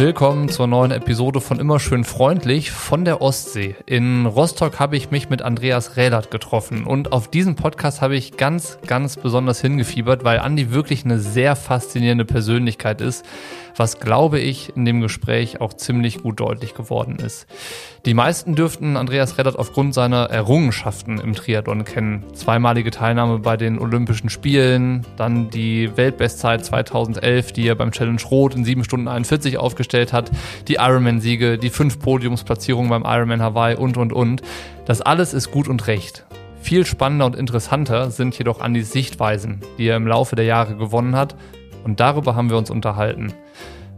Willkommen zur neuen Episode von Immer schön freundlich von der Ostsee. In Rostock habe ich mich mit Andreas Rählert getroffen und auf diesen Podcast habe ich ganz, ganz besonders hingefiebert, weil Andi wirklich eine sehr faszinierende Persönlichkeit ist, was glaube ich in dem Gespräch auch ziemlich gut deutlich geworden ist. Die meisten dürften Andreas Reddert aufgrund seiner Errungenschaften im Triathlon kennen. Zweimalige Teilnahme bei den Olympischen Spielen, dann die Weltbestzeit 2011, die er beim Challenge Rot in 7 Stunden 41 aufgestellt hat, die Ironman-Siege, die fünf Podiumsplatzierungen beim Ironman Hawaii und, und, und. Das alles ist gut und recht. Viel spannender und interessanter sind jedoch Andys Sichtweisen, die er im Laufe der Jahre gewonnen hat. Und darüber haben wir uns unterhalten.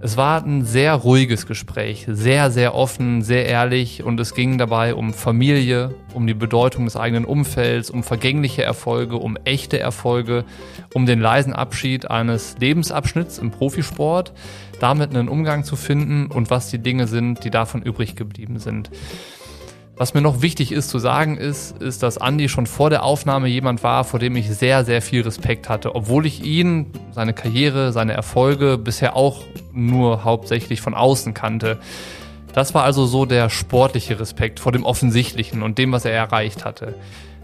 Es war ein sehr ruhiges Gespräch, sehr, sehr offen, sehr ehrlich und es ging dabei um Familie, um die Bedeutung des eigenen Umfelds, um vergängliche Erfolge, um echte Erfolge, um den leisen Abschied eines Lebensabschnitts im Profisport, damit einen Umgang zu finden und was die Dinge sind, die davon übrig geblieben sind. Was mir noch wichtig ist zu sagen ist, ist, dass Andy schon vor der Aufnahme jemand war, vor dem ich sehr, sehr viel Respekt hatte, obwohl ich ihn, seine Karriere, seine Erfolge bisher auch nur hauptsächlich von außen kannte. Das war also so der sportliche Respekt vor dem Offensichtlichen und dem, was er erreicht hatte.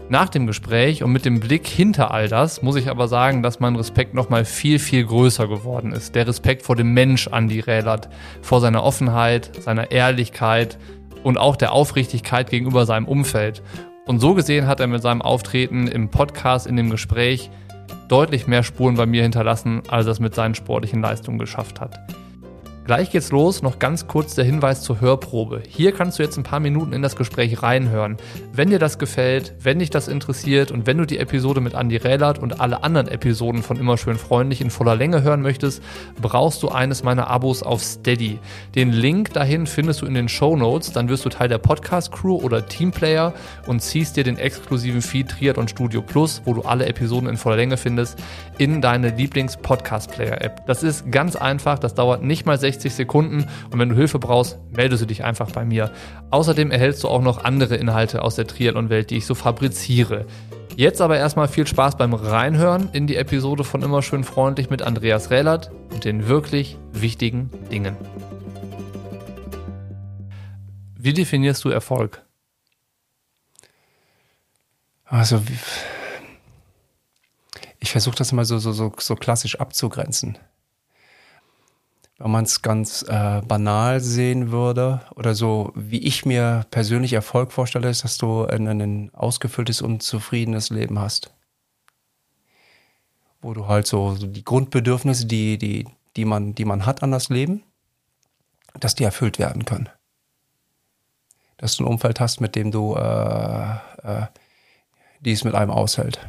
Nach dem Gespräch und mit dem Blick hinter all das muss ich aber sagen, dass mein Respekt nochmal viel, viel größer geworden ist. Der Respekt vor dem Mensch Andy Rählert, vor seiner Offenheit, seiner Ehrlichkeit, und auch der Aufrichtigkeit gegenüber seinem Umfeld. Und so gesehen hat er mit seinem Auftreten im Podcast, in dem Gespräch, deutlich mehr Spuren bei mir hinterlassen, als er es mit seinen sportlichen Leistungen geschafft hat. Gleich geht's los. Noch ganz kurz der Hinweis zur Hörprobe. Hier kannst du jetzt ein paar Minuten in das Gespräch reinhören. Wenn dir das gefällt, wenn dich das interessiert und wenn du die Episode mit Andy Rählert und alle anderen Episoden von Immer schön freundlich in voller Länge hören möchtest, brauchst du eines meiner Abos auf Steady. Den Link dahin findest du in den Show Notes. Dann wirst du Teil der Podcast Crew oder Teamplayer und ziehst dir den exklusiven Feed Triathlon Studio Plus, wo du alle Episoden in voller Länge findest, in deine Lieblings-Podcast-Player-App. Das ist ganz einfach. Das dauert nicht mal 60 60 Sekunden und wenn du Hilfe brauchst, meldest du dich einfach bei mir. Außerdem erhältst du auch noch andere Inhalte aus der Triathlon-Welt, die ich so fabriziere. Jetzt aber erstmal viel Spaß beim Reinhören in die Episode von Immer schön freundlich mit Andreas Rählert und den wirklich wichtigen Dingen. Wie definierst du Erfolg? Also, ich versuche das immer so, so, so, so klassisch abzugrenzen wenn man es ganz äh, banal sehen würde oder so, wie ich mir persönlich Erfolg vorstelle, ist, dass du ein, ein ausgefülltes und zufriedenes Leben hast. Wo du halt so, so die Grundbedürfnisse, die, die, die, man, die man hat an das Leben, dass die erfüllt werden können. Dass du ein Umfeld hast, mit dem du äh, äh, dies mit einem aushält.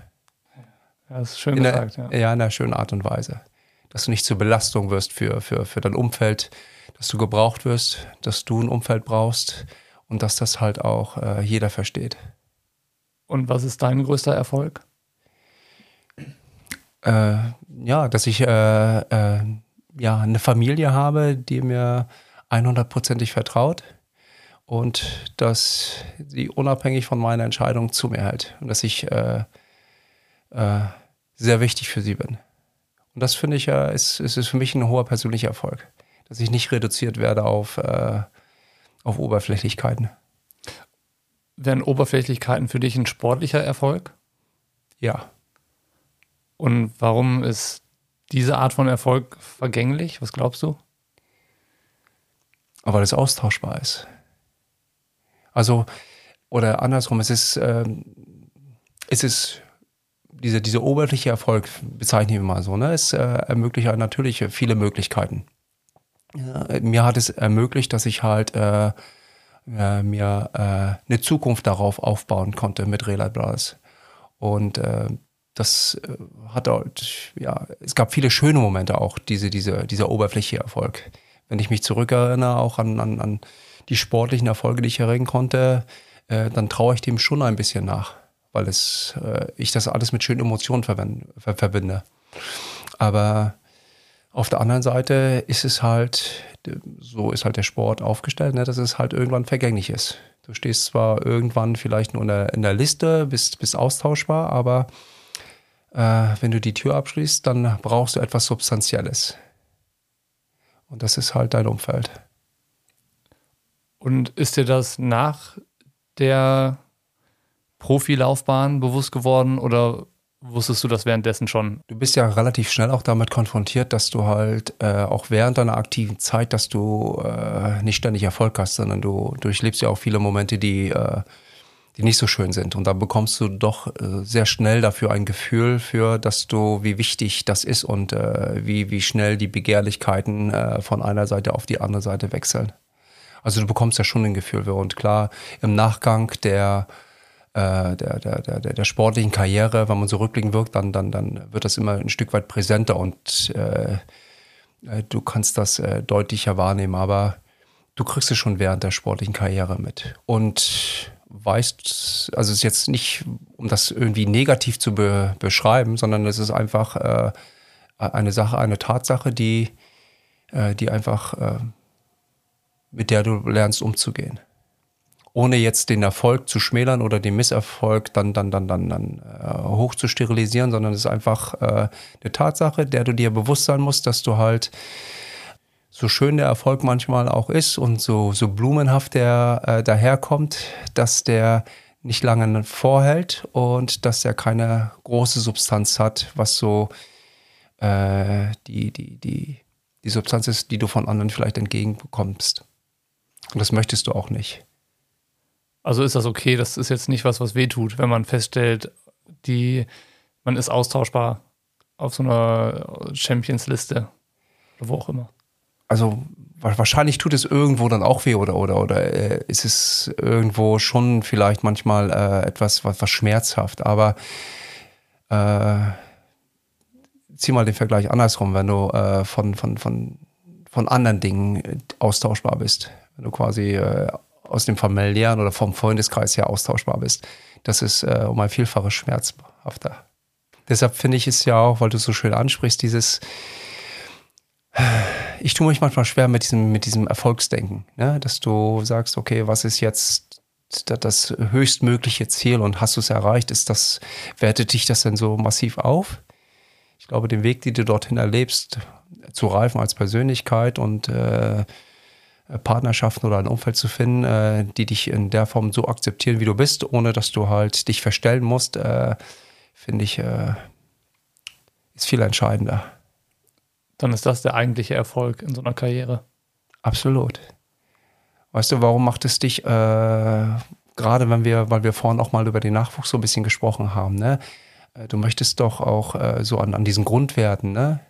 Ja, das ist schön in gesagt. Der, ja. ja, in einer schönen Art und Weise dass du nicht zur Belastung wirst für, für, für dein Umfeld, dass du gebraucht wirst, dass du ein Umfeld brauchst und dass das halt auch äh, jeder versteht. Und was ist dein größter Erfolg? Äh, ja, dass ich äh, äh ja, eine Familie habe, die mir 100%ig vertraut und dass sie unabhängig von meiner Entscheidung zu mir hält und dass ich äh, äh, sehr wichtig für sie bin. Und das finde ich ja, ist, ist, ist für mich ein hoher persönlicher Erfolg, dass ich nicht reduziert werde auf, äh, auf Oberflächlichkeiten. Wären Oberflächlichkeiten für dich ein sportlicher Erfolg? Ja. Und warum ist diese Art von Erfolg vergänglich? Was glaubst du? Aber das austauschbar ist. Also, oder andersrum, es ist, ähm, es ist diese, diese oberflächliche Erfolg, bezeichne ich mal so, ne, es äh, ermöglicht halt natürlich viele Möglichkeiten. Ja, mir hat es ermöglicht, dass ich halt äh, äh, mir äh, eine Zukunft darauf aufbauen konnte mit Relight Brothers. Und äh, das äh, hat halt, ja, es gab viele schöne Momente auch, diese, diese, dieser oberflächliche Erfolg. Wenn ich mich zurückerinnere, auch an, an, an die sportlichen Erfolge, die ich erringen konnte, äh, dann traue ich dem schon ein bisschen nach weil es, äh, ich das alles mit schönen Emotionen ver verbinde. Aber auf der anderen Seite ist es halt, so ist halt der Sport aufgestellt, ne, dass es halt irgendwann vergänglich ist. Du stehst zwar irgendwann vielleicht nur in der, in der Liste, bist, bist austauschbar, aber äh, wenn du die Tür abschließt, dann brauchst du etwas Substanzielles. Und das ist halt dein Umfeld. Und ist dir das nach der Profilaufbahn bewusst geworden oder wusstest du das währenddessen schon? Du bist ja relativ schnell auch damit konfrontiert, dass du halt äh, auch während deiner aktiven Zeit, dass du äh, nicht ständig Erfolg hast, sondern du durchlebst ja auch viele Momente, die, äh, die nicht so schön sind. Und da bekommst du doch äh, sehr schnell dafür ein Gefühl für, dass du, wie wichtig das ist und äh, wie, wie schnell die Begehrlichkeiten äh, von einer Seite auf die andere Seite wechseln. Also du bekommst ja schon ein Gefühl für. Und klar, im Nachgang der, der, der, der, der sportlichen Karriere, wenn man so rückblickend wirkt, dann, dann, dann wird das immer ein Stück weit präsenter und äh, äh, du kannst das äh, deutlicher wahrnehmen. Aber du kriegst es schon während der sportlichen Karriere mit. Und weißt, also es ist jetzt nicht, um das irgendwie negativ zu be beschreiben, sondern es ist einfach äh, eine Sache, eine Tatsache, die, äh, die einfach äh, mit der du lernst umzugehen. Ohne jetzt den Erfolg zu schmälern oder den Misserfolg dann, dann, dann, dann, dann äh, hoch zu sterilisieren, sondern es ist einfach äh, eine Tatsache, der du dir bewusst sein musst, dass du halt so schön der Erfolg manchmal auch ist und so, so blumenhaft der äh, daherkommt, dass der nicht lange vorhält und dass er keine große Substanz hat, was so äh, die, die, die, die Substanz ist, die du von anderen vielleicht entgegenbekommst. Und das möchtest du auch nicht. Also ist das okay? Das ist jetzt nicht was, was wehtut, wenn man feststellt, die, man ist austauschbar auf so einer Champions-Liste oder wo auch immer. Also wahrscheinlich tut es irgendwo dann auch weh oder oder oder äh, ist es irgendwo schon vielleicht manchmal äh, etwas was, was schmerzhaft, aber äh, zieh mal den Vergleich andersrum, wenn du äh, von von von von anderen Dingen austauschbar bist wenn du quasi äh, aus dem familiären oder vom Freundeskreis her austauschbar bist. Das ist äh, um ein Vielfaches schmerzhafter. Deshalb finde ich es ja auch, weil du es so schön ansprichst, dieses, ich tue mich manchmal schwer mit diesem, mit diesem Erfolgsdenken, ne? dass du sagst, okay, was ist jetzt das höchstmögliche Ziel und hast du es erreicht? Ist das, wertet dich das denn so massiv auf? Ich glaube, den Weg, den du dorthin erlebst, zu reifen als Persönlichkeit und äh, äh, Partnerschaften oder ein Umfeld zu finden, äh, die dich in der Form so akzeptieren, wie du bist, ohne dass du halt dich verstellen musst, äh, finde ich, äh, ist viel entscheidender. Dann ist das der eigentliche Erfolg in so einer Karriere. Absolut. Weißt du, warum macht es dich, äh, gerade wenn wir, weil wir vorhin auch mal über den Nachwuchs so ein bisschen gesprochen haben, ne? Äh, du möchtest doch auch so an, an diesen Grundwerten, ne?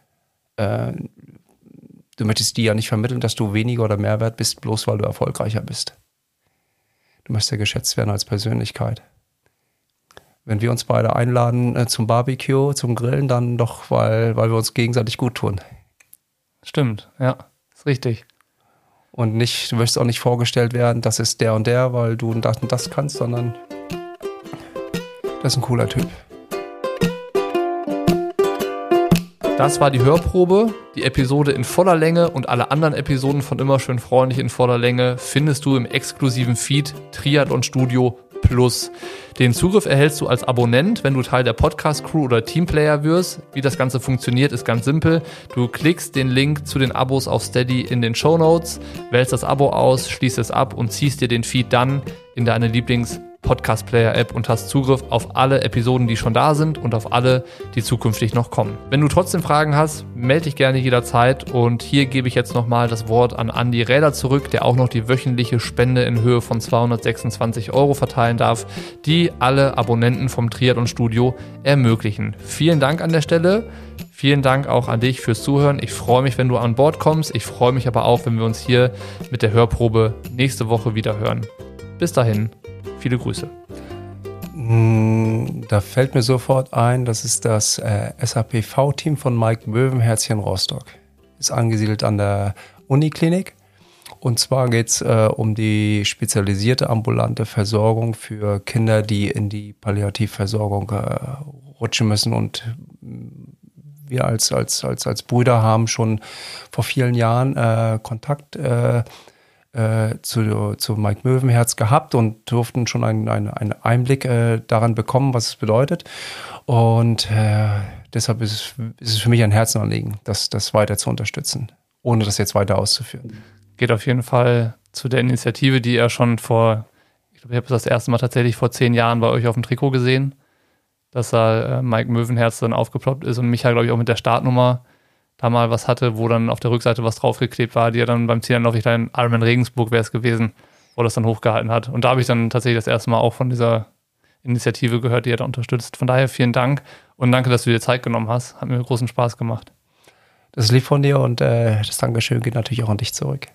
Du möchtest die ja nicht vermitteln, dass du weniger oder mehr wert bist, bloß weil du erfolgreicher bist. Du möchtest ja geschätzt werden als Persönlichkeit. Wenn wir uns beide einladen äh, zum Barbecue, zum Grillen, dann doch, weil, weil wir uns gegenseitig gut tun. Stimmt, ja, ist richtig. Und nicht, du möchtest auch nicht vorgestellt werden, das ist der und der, weil du das und das kannst, sondern das ist ein cooler Typ. Das war die Hörprobe. Die Episode in voller Länge und alle anderen Episoden von Immer schön freundlich in voller Länge findest du im exklusiven Feed Triathlon Studio Plus. Den Zugriff erhältst du als Abonnent, wenn du Teil der Podcast-Crew oder Teamplayer wirst. Wie das Ganze funktioniert, ist ganz simpel. Du klickst den Link zu den Abos auf Steady in den Show Notes, wählst das Abo aus, schließt es ab und ziehst dir den Feed dann in deine Lieblings- Podcast-Player-App und hast Zugriff auf alle Episoden, die schon da sind und auf alle, die zukünftig noch kommen. Wenn du trotzdem Fragen hast, melde dich gerne jederzeit und hier gebe ich jetzt nochmal das Wort an Andy Räder zurück, der auch noch die wöchentliche Spende in Höhe von 226 Euro verteilen darf, die alle Abonnenten vom Triathlon Studio ermöglichen. Vielen Dank an der Stelle. Vielen Dank auch an dich fürs Zuhören. Ich freue mich, wenn du an Bord kommst. Ich freue mich aber auch, wenn wir uns hier mit der Hörprobe nächste Woche wieder hören. Bis dahin. Viele Grüße. Mm, da fällt mir sofort ein, das ist das äh, SAPV-Team von Mike Möwenherz hier in Rostock. Ist angesiedelt an der Uniklinik. Und zwar geht es äh, um die spezialisierte ambulante Versorgung für Kinder, die in die Palliativversorgung äh, rutschen müssen. Und wir als, als, als, als Brüder haben schon vor vielen Jahren äh, Kontakt äh, zu, zu Mike Möwenherz gehabt und durften schon einen, einen, einen Einblick äh, daran bekommen, was es bedeutet. Und äh, deshalb ist es, ist es für mich ein Herzenanliegen, das, das weiter zu unterstützen. ohne das jetzt weiter auszuführen. Geht auf jeden Fall zu der Initiative, die er schon vor, ich glaube, ich habe das erste Mal tatsächlich vor zehn Jahren bei euch auf dem Trikot gesehen, dass da äh, Mike Möwenherz dann aufgeploppt ist und Micha, glaube ich, auch mit der Startnummer da mal was hatte, wo dann auf der Rückseite was draufgeklebt war, die er dann beim Zielanlauf, ich in Ironman Regensburg wäre es gewesen, wo das dann hochgehalten hat. Und da habe ich dann tatsächlich das erste Mal auch von dieser Initiative gehört, die er da unterstützt. Von daher vielen Dank und danke, dass du dir Zeit genommen hast. Hat mir großen Spaß gemacht. Das ist lieb von dir und äh, das Dankeschön geht natürlich auch an dich zurück.